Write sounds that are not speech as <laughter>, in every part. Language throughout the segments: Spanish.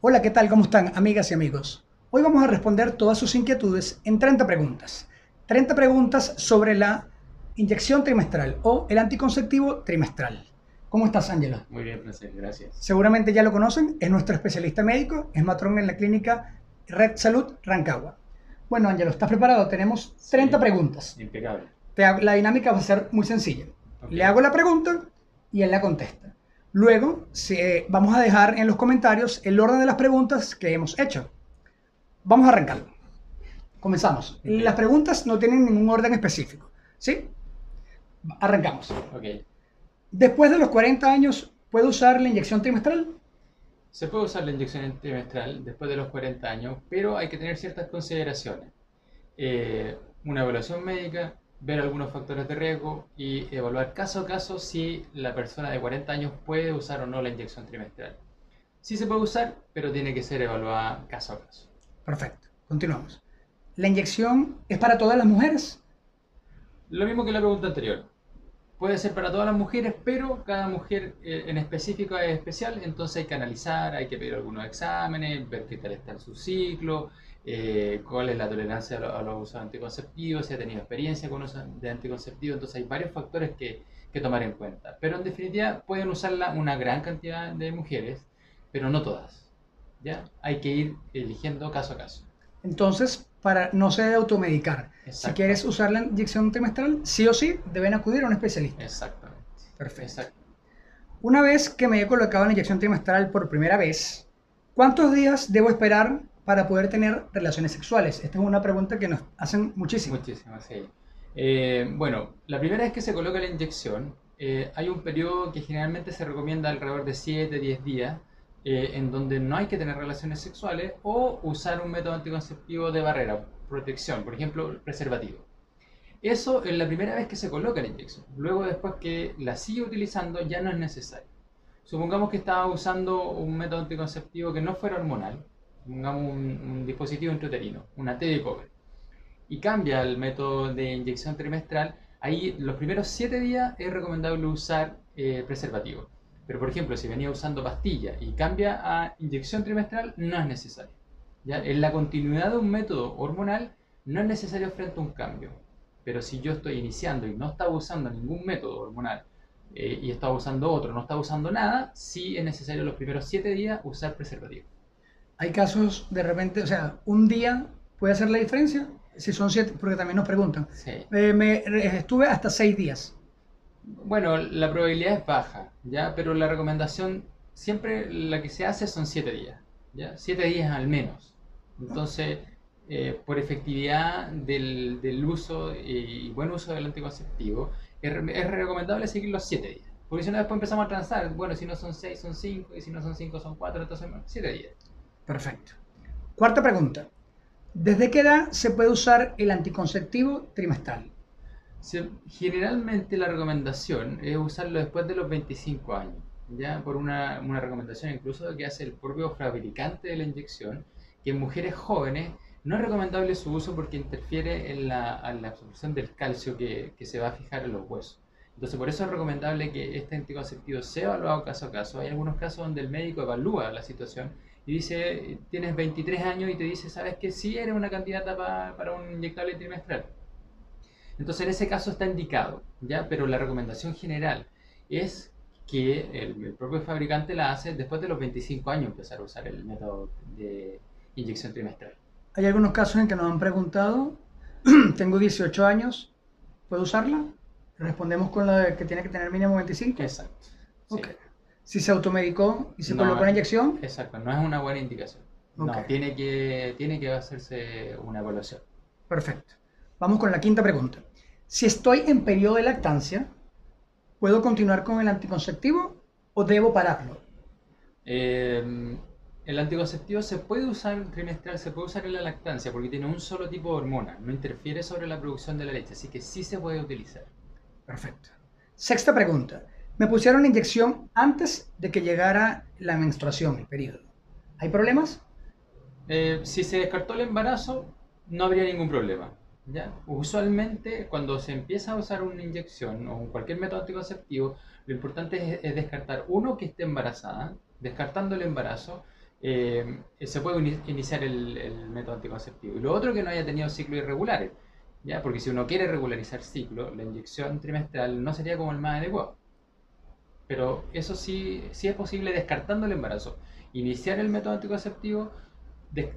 Hola, ¿qué tal? ¿Cómo están, amigas y amigos? Hoy vamos a responder todas sus inquietudes en 30 preguntas. 30 preguntas sobre la inyección trimestral o el anticonceptivo trimestral. ¿Cómo estás, Ángela? Muy bien, Francés, gracias. Seguramente ya lo conocen, es nuestro especialista médico, es matrón en la clínica Red Salud Rancagua. Bueno, Ángelo, ¿estás preparado? Tenemos 30 Sí. preguntas. Impecable. Te La dinámica va a ser muy sencilla. Le hago la pregunta y él la contesta. Luego se- vamos a dejar en los comentarios el orden de las preguntas que hemos hecho. Vamos a arrancar. Comenzamos. Las preguntas no tienen ningún orden específico. ¿Sí? Arrancamos. Ok. Después de los 40 años, ¿puedo usar la inyección trimestral? Se puede usar la inyección trimestral después de los 40 años, pero hay que tener ciertas consideraciones. Eh, una evaluación médica, ver algunos factores de riesgo y evaluar caso a caso si la persona de 40 años puede usar o no la inyección trimestral. Sí se puede usar, pero tiene que ser evaluada caso a caso. Perfecto. Continuamos. ¿La inyección es para todas las mujeres? Lo mismo que la pregunta anterior. Puede ser para todas las mujeres, pero cada mujer eh, en específico es especial, entonces hay que analizar, hay que pedir algunos exámenes, ver qué tal está en su ciclo, eh, cuál es la tolerancia a, lo- a los usos anticonceptivos, si ha tenido experiencia con usos de anticonceptivos, entonces hay varios factores que, que tomar en cuenta. Pero en definitiva pueden usarla una gran cantidad de mujeres, pero no todas. ¿ya? Hay que ir eligiendo caso a caso. Entonces, para no se debe automedicar. Si quieres usar la inyección trimestral, sí o sí deben acudir a un especialista. Exactamente. Perfecto. Exacto. Una vez que me he colocado la inyección trimestral por primera vez, ¿cuántos días debo esperar para poder tener relaciones sexuales? Esta es una pregunta que nos hacen muchísimo. Muchísimas, sí. Eh, bueno, la primera vez que se coloca la inyección, eh, hay un periodo que generalmente se recomienda alrededor de 7-10 días, eh, en donde no hay que tener relaciones sexuales o usar un método anticonceptivo de barrera, protección, por ejemplo, preservativo. Eso es la primera vez que se coloca la inyección. Luego, después que la sigue utilizando, ya no es necesario. Supongamos que estaba usando un método anticonceptivo que no fuera hormonal, supongamos un, un dispositivo intrauterino, una T de cobre y cambia el método de inyección trimestral, ahí los primeros 7 días es recomendable usar eh, preservativo. Pero por ejemplo, si venía usando pastilla y cambia a inyección trimestral, no es necesario. ¿ya? En la continuidad de un método hormonal no es necesario frente a un cambio. Pero si yo estoy iniciando y no estaba usando ningún método hormonal eh, y estaba usando otro, no estaba usando nada, sí es necesario los primeros 7 días usar preservativo. Hay casos de repente, o sea, un día puede hacer la diferencia. Si son siete, porque también nos preguntan. Sí. Eh, me eh, estuve hasta seis días. Bueno, la probabilidad es baja, ¿ya? Pero la recomendación siempre la que se hace son 7 días, ¿ya? 7 días al menos. Entonces, eh, por efectividad del, del uso y buen uso del anticonceptivo, es, es recomendable seguir los 7 días. Porque si no, después empezamos a transar. Bueno, si no son 6, son 5, y si no son 5, son 4, entonces 7 días. Perfecto. Cuarta pregunta. ¿Desde qué edad se puede usar el anticonceptivo trimestral? Generalmente la recomendación es usarlo después de los 25 años, ya por una, una recomendación incluso que hace el propio fabricante de la inyección, que en mujeres jóvenes no es recomendable su uso porque interfiere en la, en la absorción del calcio que, que se va a fijar en los huesos. Entonces por eso es recomendable que este anticonceptivo sea evaluado caso a caso. Hay algunos casos donde el médico evalúa la situación y dice, tienes 23 años y te dice, ¿sabes que sí eres una candidata pa- para un inyectable trimestral? Entonces en ese caso está indicado, ¿ya? Pero la recomendación general es que el, el propio fabricante la hace después de los 25 años empezar a usar el método de inyección trimestral. Hay algunos casos en que nos han preguntado, <clears throat> tengo 18 años, ¿puedo usarla? Respondemos con la de que tiene que tener mínimo 25. Exacto. sí. Si se automedicó y se No, colocó una inyección, Exacto, no es una buena indicación. No, tiene que, tiene que hacerse una evaluación. perfecto. Vamos con la quinta pregunta. Si estoy en periodo de lactancia, ¿puedo continuar con el anticonceptivo o debo pararlo? Eh, el anticonceptivo se puede usar trimestral, se puede usar en la lactancia porque tiene un solo tipo de hormona, no interfiere sobre la producción de la leche, así que sí se puede utilizar. Perfecto. Sexta pregunta. Me pusieron la inyección antes de que llegara la menstruación, el periodo. ¿Hay problemas? Eh, si se descartó el embarazo, no habría ningún problema. ¿ya? Usualmente, cuando se empieza a usar una inyección o cualquier método anticonceptivo, lo importante es, es descartar uno que esté embarazada, descartando el embarazo, eh, se puede iniciar el, el, método anticonceptivo. Y lo otro que no haya tenido ciclos irregulares, ¿ya? porque si uno quiere regularizar ciclo, la inyección trimestral no sería como el más adecuado. Pero eso sí, sí es posible descartando el embarazo. Iniciar el método anticonceptivo,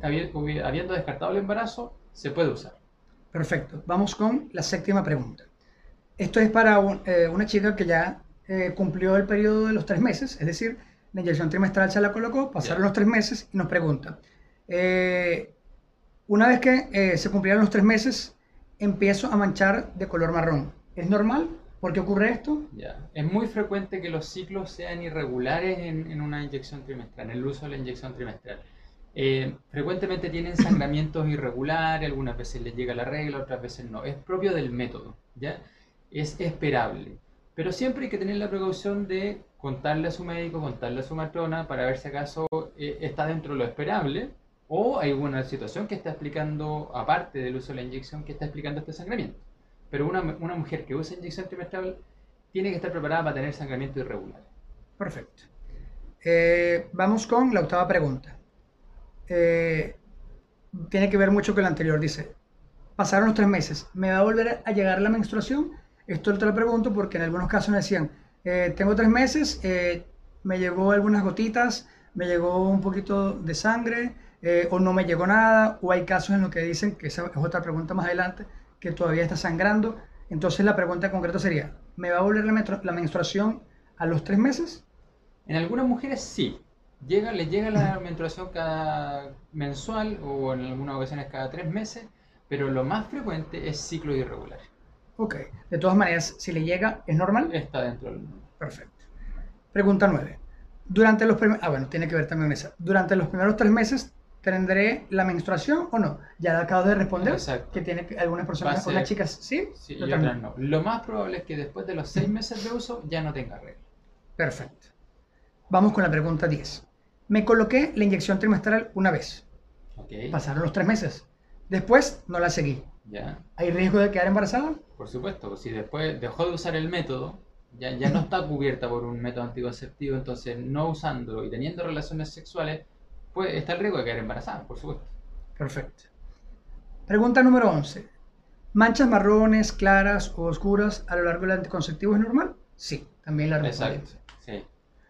habiendo descartado el embarazo, se puede usar. Perfecto. Vamos con la séptima pregunta. Esto es para eh, una chica que ya eh, cumplió el periodo de los tres meses, es decir, la inyección trimestral se la colocó, pasaron los tres meses y nos pregunta, eh, una vez que se cumplieron los tres meses, empiezo a manchar de color marrón. ¿Es normal? ¿Por qué ocurre esto? Ya. Es muy frecuente que los ciclos sean irregulares en, en una inyección trimestral, en el uso de la inyección trimestral. Eh, frecuentemente tienen <coughs> sangramientos irregulares, algunas veces les llega la regla, otras veces no. Es propio del método, ¿ya? Es esperable. Pero siempre hay que tener la precaución de contarle a su médico, contarle a su matrona, para ver si acaso eh, está dentro de lo esperable o hay alguna situación que está explicando, aparte del uso de la inyección, que está explicando este sangramiento. Pero una, una mujer que usa inyección trimestral tiene que estar preparada para tener sangramiento irregular. Perfecto. Eh, vamos con la octava pregunta. Eh, tiene que ver mucho con el anterior. Dice, pasaron los tres meses, ¿me va a volver a llegar la menstruación? Esto te lo pregunto porque en algunos casos me decían, eh, tengo tres meses, me llegó algunas gotitas, me llegó un poquito de sangre, o no me llegó nada, o hay casos en los que dicen, que esa es otra pregunta más adelante, que todavía está sangrando. Entonces la pregunta concreta sería, ¿me va a volver la, la menstruación a los tres meses? En algunas mujeres sí, llega, le llega la <laughs> menstruación cada mensual o en algunas ocasiones cada tres meses, pero lo más frecuente es ciclo irregular. Ok, de todas maneras, si le llega, ¿es normal? Está dentro del... Perfecto. Pregunta 9. Durante los primeros... Ah, bueno, tiene que ver también esa. Durante los primeros tres meses, ¿tendré la menstruación o no? Ya acabo de responder Exacto. que tiene algunas personas, algunas chicas, ¿sí? Sí, y otras no. Lo más probable es que después de los seis meses de uso ya no tenga regla. Perfecto. Vamos con la pregunta 10. Me coloqué la inyección trimestral una vez. Pasaron los tres meses. Después no la seguí. Ya. ¿Hay riesgo de quedar embarazada? Por supuesto, si después dejó de usar el método, ya, ya no está cubierta por un método anticonceptivo, entonces no usándolo y teniendo relaciones sexuales, pues está el riesgo de quedar embarazada, por supuesto. Perfecto. Pregunta número 11. ¿Manchas marrones, claras o oscuras a lo largo del anticonceptivo es normal? Sí, también la respuesta. Exacto, sí,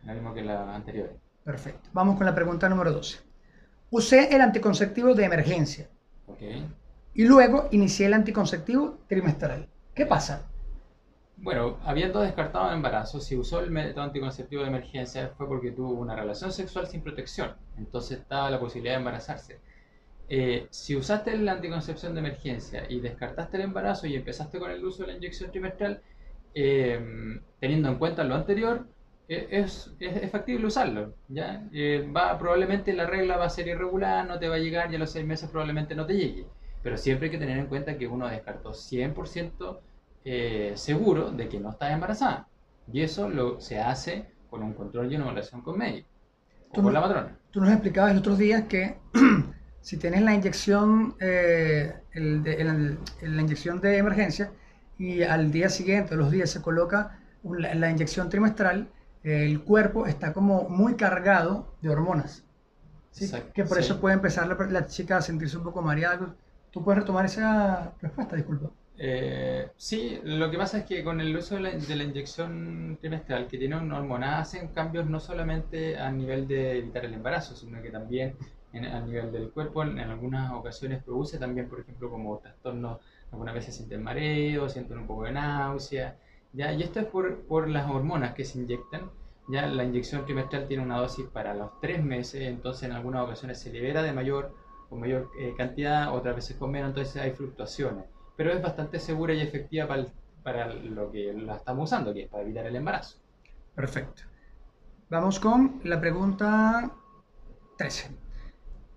lo mismo que la anterior. Perfecto. Vamos con la pregunta número 12. Usé el anticonceptivo de emergencia. Y luego inicié el anticonceptivo trimestral. ¿Qué pasa? Bueno, habiendo descartado el embarazo, si usó el método anticonceptivo de emergencia fue porque tuvo una relación sexual sin protección. Entonces estaba la posibilidad de embarazarse. Eh, si usaste la anticoncepción de emergencia y descartaste el embarazo y empezaste con el uso de la inyección trimestral, eh, teniendo en cuenta lo anterior, e, es, es, factible usarlo. ¿ya? Eh, va, probablemente la regla va a ser irregular, no te va a llegar y a los seis meses probablemente no te llegue. Pero siempre hay que tener en cuenta que uno descartó 100% eh, seguro de que no está embarazada. Y eso lo, se hace con un control y una evaluación con médico. O con la matrona. Tú nos explicabas el otros días que <clears throat> si tienes la inyección, eh, la inyección de emergencia y al día siguiente, los días, se coloca la inyección trimestral, el cuerpo está como muy cargado de hormonas. ¿sí? que por eso puede empezar la, chica a sentirse un poco mareada. ¿Tú puedes retomar esa respuesta? Disculpa. Eh, sí, lo que pasa es que con el uso de la, inyección trimestral que tiene una hormona hacen cambios no solamente a nivel de evitar el embarazo, sino que también a nivel del cuerpo en, algunas ocasiones produce también, por ejemplo, como trastornos, algunas veces sienten mareo, sienten un poco de náusea, ¿ya? Y esto es por, las hormonas que se inyectan. Ya la inyección trimestral tiene una dosis para los tres meses, entonces en algunas ocasiones se libera de mayor o mayor eh, cantidad, otras veces con menos, entonces hay fluctuaciones. Pero es bastante segura y efectiva para, para lo que la estamos usando, que es para evitar el embarazo. Perfecto. Vamos con la pregunta 13.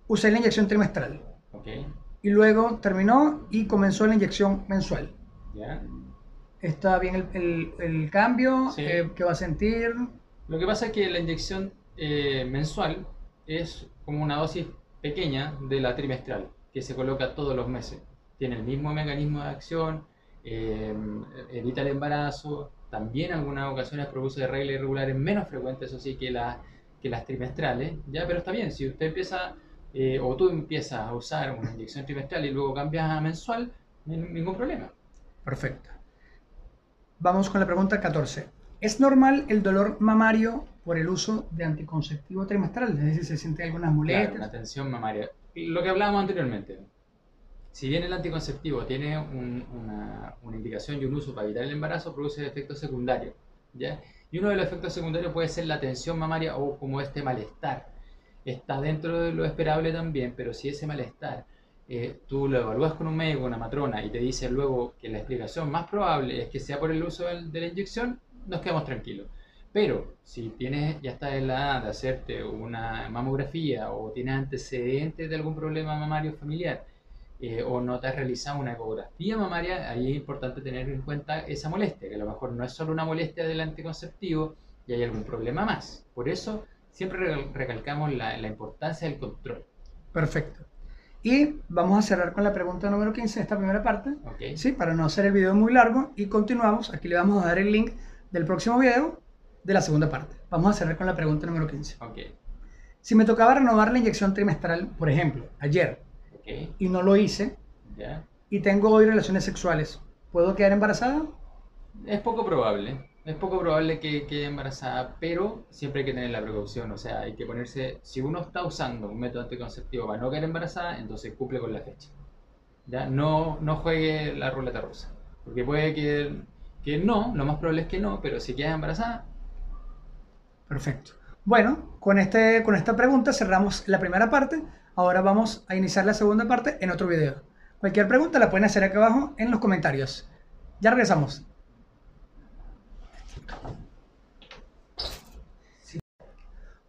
Usé la inyección trimestral. Okay. Y luego terminó y comenzó la inyección mensual. ¿Ya? ¿Está bien el, el, cambio? Eh, ¿Qué va a sentir? Lo que pasa es que la inyección eh, mensual es como una dosis pequeña de la trimestral, que se coloca todos los meses. Tiene el mismo mecanismo de acción, eh, evita el embarazo, también en algunas ocasiones produce reglas irregulares menos frecuentes, eso sí, que la, que las trimestrales, ya, pero está bien, si usted empieza eh, o tú empiezas a usar una inyección trimestral y luego cambias a mensual, ningún problema. Perfecto. Vamos con la pregunta 14. ¿Es normal el dolor mamario por el uso de anticonceptivo trimestral? Es decir, ¿se siente algunas molestias? Claro, una tensión mamaria. Lo que hablábamos anteriormente. Si bien el anticonceptivo tiene una, una, indicación y un uso para evitar el embarazo, produce efectos secundarios. ¿ya? Y uno de los efectos secundarios puede ser la tensión mamaria o como este malestar. Está dentro de lo esperable también, pero si ese malestar eh, tú lo evalúas con un médico, una matrona, y te dice luego que la explicación más probable es que sea por el uso de la inyección, nos quedamos tranquilos. Pero si tienes, ya estás en la edad de hacerte una mamografía o tienes antecedentes de algún problema mamario familiar eh, o no te has realizado una ecografía mamaria, ahí es importante tener en cuenta esa molestia, que a lo mejor no es solo una molestia del anticonceptivo y hay algún problema más. Por eso siempre recalcamos la, la importancia del control. Perfecto. Y vamos a cerrar con la pregunta número 15 de esta primera parte, ¿sí? para no hacer el video muy largo. Y continuamos. Aquí le vamos a dar el link del próximo video de la segunda parte. Vamos a cerrar con la pregunta número 15. Si me tocaba renovar la inyección trimestral, por ejemplo, ayer, y no lo hice, y tengo hoy relaciones sexuales, ¿puedo quedar embarazada? Es poco probable es poco probable que quede embarazada, pero siempre hay que tener la precaución, o sea, hay que ponerse, si uno está usando un método anticonceptivo para no quedar embarazada, entonces cumple con la fecha. ¿Ya? No, no juegue la ruleta rusa, porque puede que, que no, lo más probable es que no, pero si quedas embarazada... Perfecto. Bueno, con, este, con esta pregunta cerramos la primera parte, ahora vamos a iniciar la segunda parte en otro video. Cualquier pregunta la pueden hacer acá abajo en los comentarios. Ya regresamos.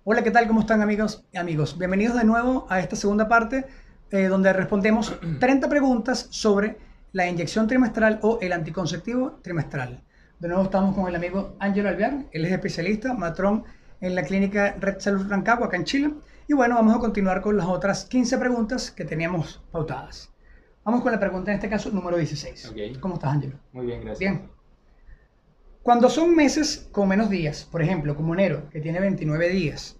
Hola, ¿qué tal? ¿Cómo están amigos y amigos? Bienvenidos de nuevo a esta segunda parte eh, donde respondemos <clears throat> 30 preguntas sobre la inyección trimestral o el anticonceptivo trimestral. De nuevo estamos con el amigo Ángelo Alvear, él es especialista, matrón en la clínica Red Salud Rancagua, acá en Chile. Y bueno, vamos a continuar con las otras 15 preguntas que teníamos pautadas. Vamos con la pregunta en este caso número 16. ¿Cómo estás, Ángelo? Muy bien, gracias. Bien. Cuando son meses con menos días, por ejemplo, como enero, que tiene 29 días,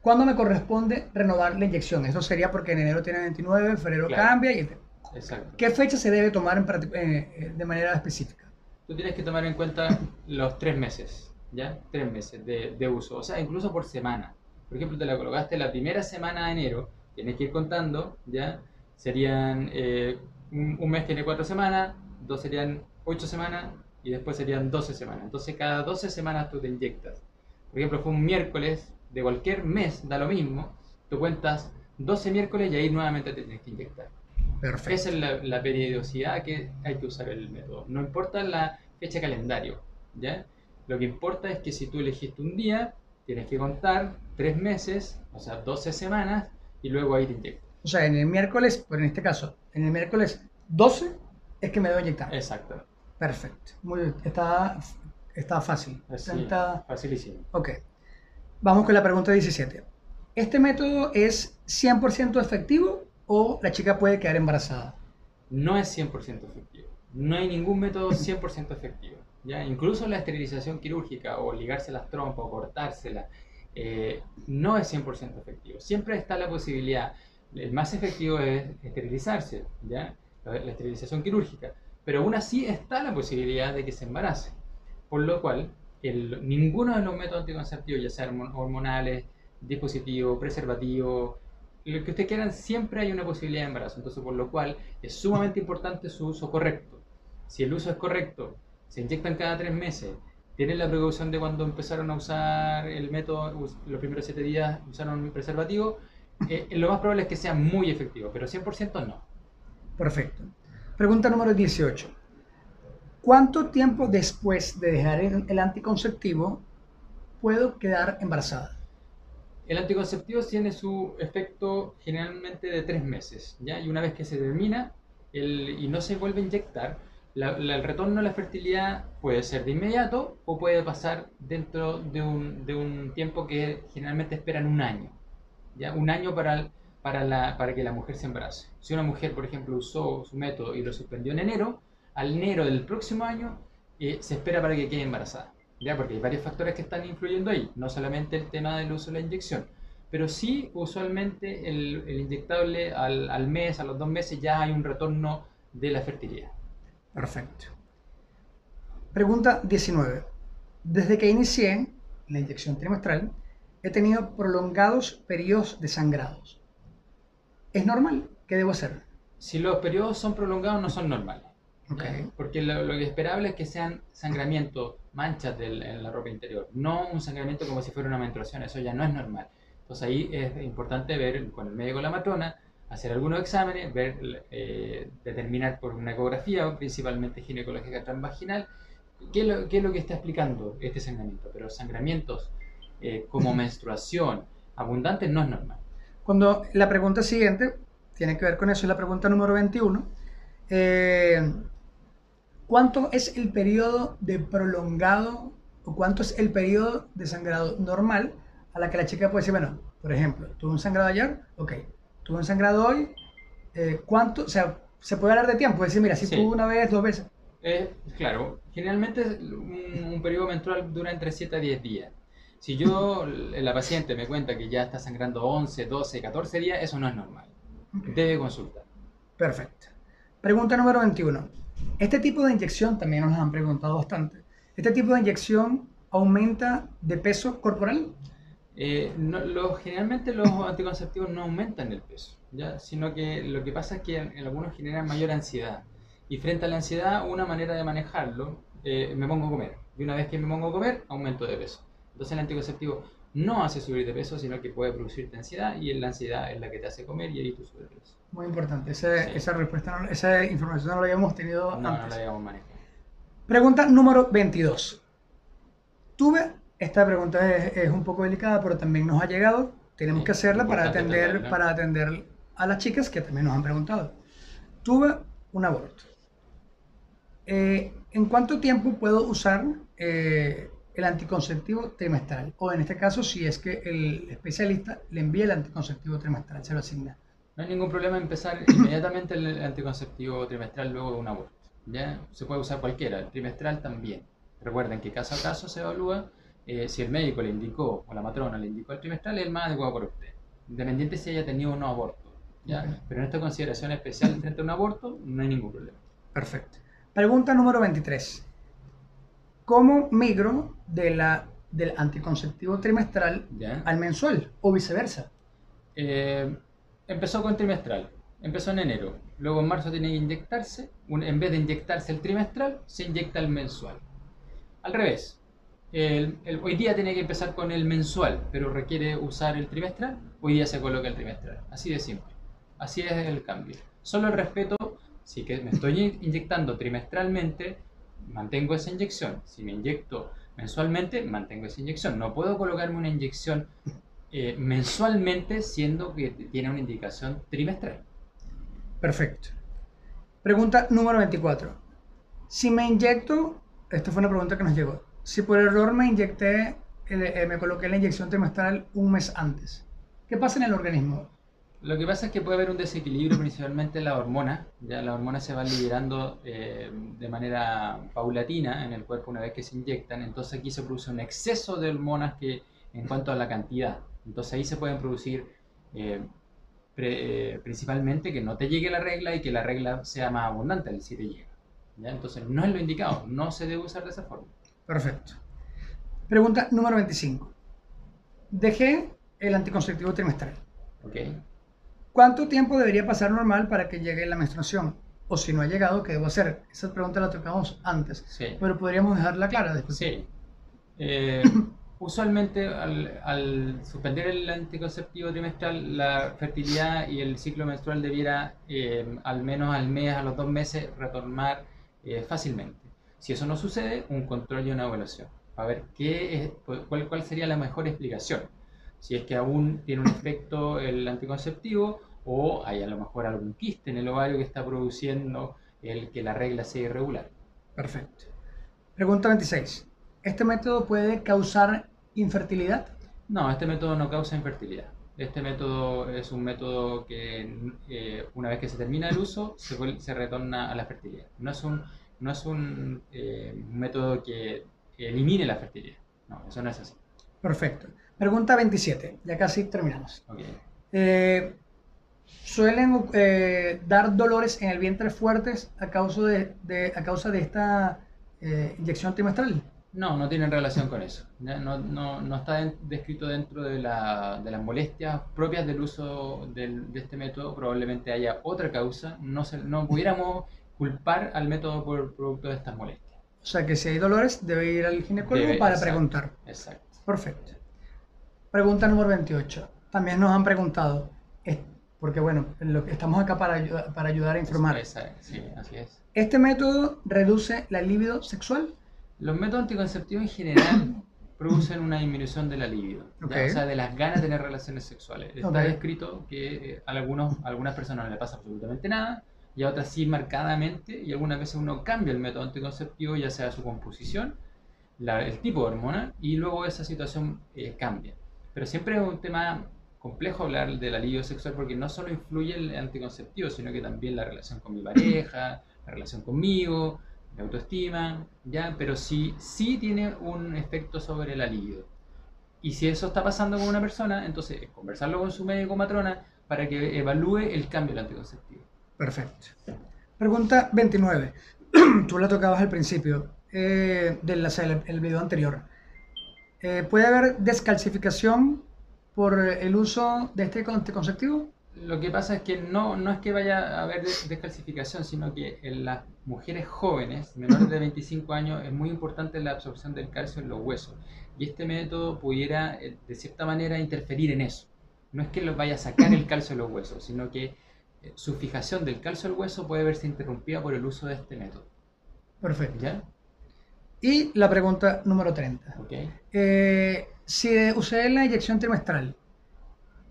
¿Cuándo me corresponde renovar la inyección? Eso sería porque en enero tiene 29, en febrero cambia. Y, Exacto. ¿Qué fecha se debe tomar en, eh, eh, de manera específica? Tú tienes que tomar en cuenta los tres meses, ¿ya? Tres meses de, de, uso, o sea, incluso por semana. Por ejemplo, te la colocaste la primera semana de enero, tienes que ir contando, ¿ya? Serían, eh, un, un, mes tiene cuatro semanas, dos serían ocho semanas y después serían doce semanas. Entonces, cada doce semanas tú te inyectas. Por ejemplo, fue un miércoles, de cualquier mes da lo mismo, tú cuentas 12 miércoles y ahí nuevamente te tienes que inyectar. Perfecto. Esa es la, periodicidad que hay que usar el método. No importa la fecha calendario, ¿ya? Lo que importa es que si tú elegiste un día, tienes que contar tres meses, o sea, 12 semanas, y luego ahí te inyectas. O sea, en el miércoles, por en este caso, en el miércoles 12 es que me debo inyectar. Exacto. Perfecto. Muy bien. Está, está fácil. está... Facilísimo. Ok. Vamos con la pregunta 17. ¿Este método es 100% efectivo o la chica puede quedar embarazada? No es 100% efectivo. No hay ningún método 100% efectivo. ¿ya? Incluso la esterilización quirúrgica o ligarse las trompas o cortársela eh, no es 100% efectivo. Siempre está la posibilidad, el más efectivo es esterilizarse, ¿ya? la esterilización quirúrgica, pero aún así está la posibilidad de que se embarace. Por lo cual, ninguno de los métodos anticonceptivos, ya sean hormonales, dispositivos, preservativos, lo que ustedes quieran, siempre hay una posibilidad de embarazo. Entonces, por lo cual es sumamente importante su uso correcto. Si el uso es correcto, se inyectan cada tres meses, tienen la precaución de cuando empezaron a usar el método, los primeros siete días usaron preservativo, eh, lo más probable es que sea muy efectivo, pero 100% no. Perfecto. Pregunta número 18. ¿Cuánto tiempo después de dejar el, anticonceptivo puedo quedar embarazada? El anticonceptivo tiene su efecto generalmente de tres meses, ¿ya? Y una vez que se termina y no se vuelve a inyectar, el retorno a la fertilidad puede ser de inmediato o puede pasar dentro de un, tiempo que generalmente esperan un año, ¿ya? Un año para, que la mujer se embarace. Si una mujer, por ejemplo, usó su método y lo suspendió en enero, al enero del próximo año eh, se espera para que quede embarazada. ¿ya? porque hay varios factores que están influyendo ahí, no solamente el tema del uso de la inyección, pero sí usualmente el, inyectable al mes, a los dos meses ya hay un retorno de la fertilidad. Perfecto. Pregunta 19. Desde que inicié la inyección trimestral, he tenido prolongados periodos de sangrados. ¿Es normal? ¿Qué debo hacer? Si los periodos son prolongados, no son normales. Ok. ¿ya? Porque lo, lo que esperable es que sean sangramientos, manchas en la ropa interior, no un sangramiento como si fuera una menstruación, eso ya no es normal. Entonces ahí es importante ver con el médico la matrona, hacer algunos exámenes, ver, eh, determinar por una ecografía, principalmente ginecológica transvaginal, qué es, lo, qué es lo que está explicando este sangramiento. Pero sangramientos eh, como menstruación abundantes no es normal. Cuando la pregunta siguiente tiene que ver con eso, es la pregunta número 21. Eh, ¿Cuánto es el periodo de prolongado o cuánto es el periodo de sangrado normal a la que la chica puede decir, bueno, por ejemplo, tuve un sangrado ayer, ok, tuve un sangrado hoy, eh, ¿cuánto? O sea, se puede hablar de tiempo, decir, mira, si Sí. tuve una vez, dos veces. Eh, claro, generalmente un, un periodo menstrual dura entre 7 a 10 días. Si yo, <laughs> la paciente me cuenta que ya está sangrando 11, 12, 14 días, eso no es normal. Debe consultar. Perfecto. Pregunta número 21. Este tipo de inyección, también nos han preguntado bastante, ¿este tipo de inyección aumenta de peso corporal? Eh, no- lo- generalmente los anticonceptivos no aumentan el peso, ¿ya? sino que lo que pasa es que en, en algunos generan mayor ansiedad. Y frente a la ansiedad, una manera de manejarlo, eh, me pongo a comer. Y una vez que me pongo a comer, aumento de peso. Entonces el anticonceptivo no hace subir de peso, sino que puede producirte ansiedad y la ansiedad es la que te hace comer y ahí tú subes de peso. Muy importante. Sí. Esa respuesta, no- esa información no la habíamos tenido No, no antes. la habíamos manejado. Pregunta número 22. Tuve, esta pregunta es, es un poco delicada, pero también nos ha llegado. Tenemos Sí, que hacerla para atender, para atender a las chicas que también nos han preguntado. Tuve un aborto. Eh, ¿En cuánto tiempo puedo usar eh, el anticonceptivo trimestral? O en este caso, si es que el especialista le envía el anticonceptivo trimestral, se lo asigna. No hay ningún problema empezar <coughs> inmediatamente el anticonceptivo trimestral luego de un aborto. ¿ya? Se puede usar cualquiera, el trimestral también. Recuerden que caso a caso se evalúa eh, si el médico le indicó o la matrona le indicó el trimestral, es el más adecuado para usted. Independiente si haya tenido no aborto. ¿ya? Ok. Pero en esta consideración especial frente a un aborto no hay ningún problema. Perfecto. Pregunta número 23. ¿Cómo migro de la, del anticonceptivo trimestral ¿ya? al mensual o viceversa? Eh, empezó con trimestral, empezó en enero, luego en marzo tiene que inyectarse, un- en vez de inyectarse el trimestral, se inyecta el mensual. Al revés, hoy día tiene que empezar con el mensual, pero requiere usar el trimestral, hoy día se coloca el trimestral. Así de simple, así es el cambio. Solo el respeto, si que me estoy in- inyectando trimestralmente, mantengo esa inyección. Si me inyecto mensualmente, mantengo esa inyección. No puedo colocarme una inyección eh, mensualmente siendo que tiene una indicación trimestral. Perfecto. Pregunta número 24. Si me inyecto, esta fue una pregunta que nos llegó. Si por error me inyecté, eh, me coloqué la inyección trimestral un mes antes, ¿qué pasa en el organismo? Lo que pasa es que puede haber un desequilibrio principalmente en la hormona. Ya las hormonas se van liberando eh, de manera paulatina en el cuerpo una vez que se inyectan. Entonces aquí se produce un exceso de hormonas que en cuanto a la cantidad. Entonces ahí se pueden producir eh, pre- eh, principalmente que no te llegue la regla y que la regla sea más abundante si te llega. ¿ya? Entonces no es lo indicado, no se debe usar de esa forma. Perfecto. Pregunta número 25. Dejé el anticonceptivo trimestral. ¿ok? ¿Cuánto tiempo debería pasar normal para que llegue la menstruación? O si no ha llegado, ¿qué debo hacer? Esa pregunta la tocamos antes, Sí. pero podríamos dejarla clara después. Sí. Eh, <clears throat> usualmente al, al suspender el anticonceptivo trimestral, la fertilidad y el ciclo menstrual debiera eh, al menos al mes, a los dos meses, retornar eh, fácilmente. Si eso no sucede, un control y una evaluación. A ver qué es, cuál, cuál sería la mejor explicación. Si es que aún tiene un efecto el anticonceptivo o hay a lo mejor algún quiste en el ovario que está produciendo el que la regla sea irregular. Perfecto. Pregunta 26. ¿Este método puede causar infertilidad? No, este método no causa infertilidad. Este método es un método que eh, una vez que se termina el uso se, se retorna a la fertilidad. No es un, no es un eh, método que elimine la fertilidad. No, eso no es así. Perfecto. Pregunta 27, ya casi terminamos. Okay. Eh, ¿Suelen eh, dar dolores en el vientre fuertes a causa de, de a causa de esta inyección trimestral? No, no tienen relación con eso. No, no, no está descrito dentro de, la, de, las molestias propias del uso del, de este método. Probablemente haya otra causa. No, se, no pudiéramos culpar al método por producto de estas molestias. O sea que si hay dolores, debe ir al ginecólogo Debe- para exacto, preguntar. Exacto. Perfecto. Pregunta número 28. También nos han preguntado, porque bueno, lo que estamos acá para, ayuda- para ayudar a informar. Esa- sí, así es. ¿Este método reduce la libido sexual? Los métodos anticonceptivos en general <coughs> producen una disminución de la libido, ¿ya? Ok. o sea, de las ganas de tener relaciones sexuales. Está Ok. descrito que eh, a, algunos, a algunas personas no le pasa absolutamente nada y a otras sí marcadamente y algunas veces uno cambia el método anticonceptivo, ya sea su composición, la- el tipo de hormona y luego esa situación eh, cambia. Pero siempre es un tema complejo hablar de la libido sexual porque no solo influye el anticonceptivo, sino que también la relación con mi pareja, <coughs> la relación conmigo, mi autoestima, ¿ya? Pero sí, sí tiene un efecto sobre la libido. Y si eso está pasando con una persona, entonces es conversarlo con su médico o matrona para que evalúe el cambio del anticonceptivo. Perfecto. Pregunta 29. <clears throat> Tú la tocabas al principio eh, del video anterior. Eh, ¿Puede haber descalcificación por el uso de este anticonceptivo? Lo que pasa es que no, no es que vaya a haber des- descalcificación, sino que en las mujeres jóvenes, menores de 25 años, es muy importante la absorción del calcio en los huesos. Y este método pudiera, eh, de cierta manera, interferir en eso. No es que los vaya a sacar el calcio de los huesos, sino que su fijación del calcio al hueso puede verse interrumpida por el uso de este método. Perfecto. ¿Ya? Y la pregunta número 30. ¿Ok? Eh, si usé la inyección trimestral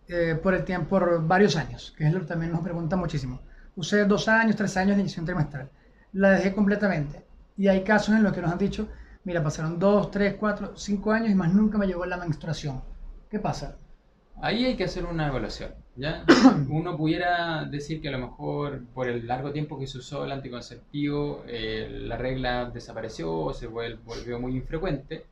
eh, por el tiempo, por varios años, que es lo que también nos preguntan muchísimo. Usé dos años, tres años de inyección trimestral. La dejé completamente. Y hay casos en los que nos han dicho, mira, pasaron dos, tres, cuatro, cinco años y más nunca me llegó la menstruación. ¿Qué pasa? Ahí hay que hacer una evaluación, ¿ya? <coughs> Uno pudiera decir que a lo mejor por el largo tiempo que se usó el anticonceptivo, eh, la regla desapareció o se volvió muy infrecuente,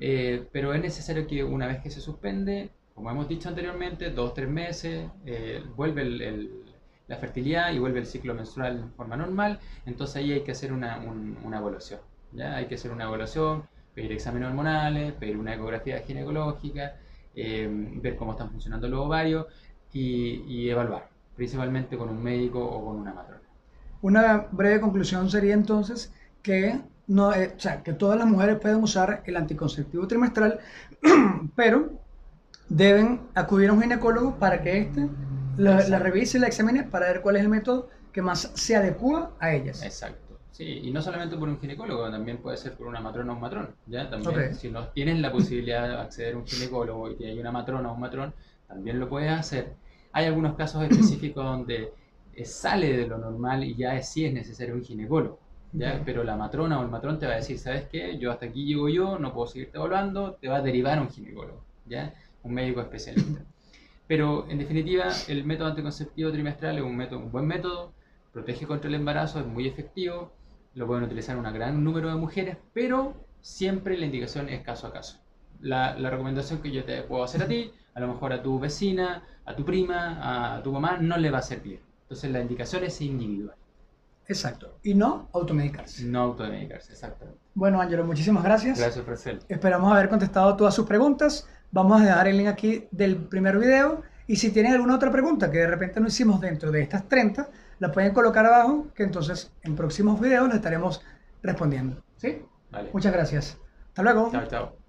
eh, pero es necesario que una vez que se suspende, como hemos dicho anteriormente, dos, tres meses, eh, vuelve el- el- la fertilidad y vuelve el ciclo menstrual en forma normal, entonces ahí hay que hacer una, un- una evaluación, ¿ya? Hay que hacer una evaluación, pedir exámenes hormonales, pedir una ecografía ginecológica, eh, ver cómo están funcionando los ovarios y, y evaluar, principalmente con un médico o con una matrona. Una breve conclusión sería entonces que, no, eh, o sea, que todas las mujeres pueden usar el anticonceptivo trimestral, <clears throat> pero deben acudir a un ginecólogo para que éste la, la revise y la examine para ver cuál es el método que más se adecua a ellas. Exacto. Sí, y no solamente por un ginecólogo, también puede ser por una matrona o un matrón. ¿ya? También, Ok. si no tienes la posibilidad de acceder a un ginecólogo y hay una matrona o un matrón, también lo puedes hacer. Hay algunos casos <clears throat> específicos donde eh, sale de lo normal y ya es, sí es necesario un ginecólogo. Pero la matrona o el matrón te va a decir, ¿sabes qué? Yo hasta aquí llego yo, no puedo seguirte evaluando, te va a derivar a un ginecólogo, ¿ya? Un médico especialista. Pero en definitiva, el método anticonceptivo trimestral es un, método, un buen método, protege contra el embarazo, es muy efectivo, lo pueden utilizar un gran número de mujeres, pero siempre la indicación es caso a caso. La, la recomendación que yo te puedo hacer a ti, a lo mejor a tu vecina, a tu prima, a tu mamá, no le va a servir. Entonces la indicación es individual, Exacto. Y no automedicarse. no automedicarse, exactamente. Bueno, Ángelo, muchísimas gracias. Gracias, Marcel. Esperamos haber contestado todas sus preguntas. Vamos a dejar el link aquí del primer video. Y si tienen alguna otra pregunta que de repente no hicimos dentro de estas 30, la pueden colocar abajo, que entonces en próximos videos les estaremos respondiendo. ¿Sí? Vale. Muchas gracias. Hasta luego. Chao, chao.